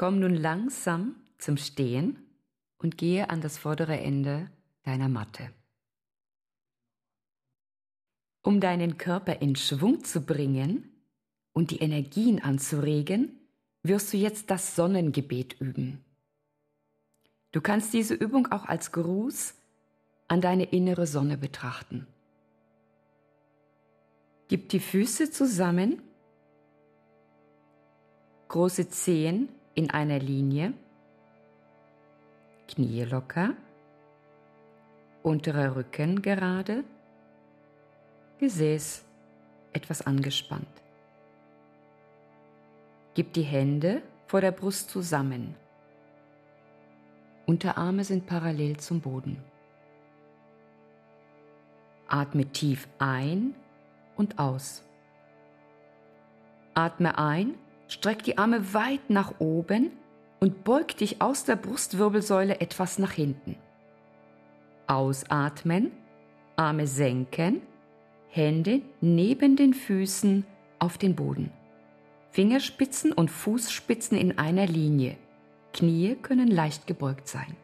Komm nun langsam zum Stehen und gehe an das vordere Ende deiner Matte. Um deinen Körper in Schwung zu bringen und die Energien anzuregen, wirst du jetzt das Sonnengebet üben. Du kannst diese Übung auch als Gruß an deine innere Sonne betrachten. Gib die Füße zusammen, große Zehen in einer Linie, Knie locker, unterer Rücken gerade, Gesäß etwas angespannt. Gib die Hände vor der Brust zusammen. Unterarme sind parallel zum Boden. Atme tief ein und aus. Atme ein, streck die Arme weit nach oben und beug dich aus der Brustwirbelsäule etwas nach hinten. Ausatmen, Arme senken, Hände neben den Füßen auf den Boden. Fingerspitzen und Fußspitzen in einer Linie. Knie können leicht gebeugt sein.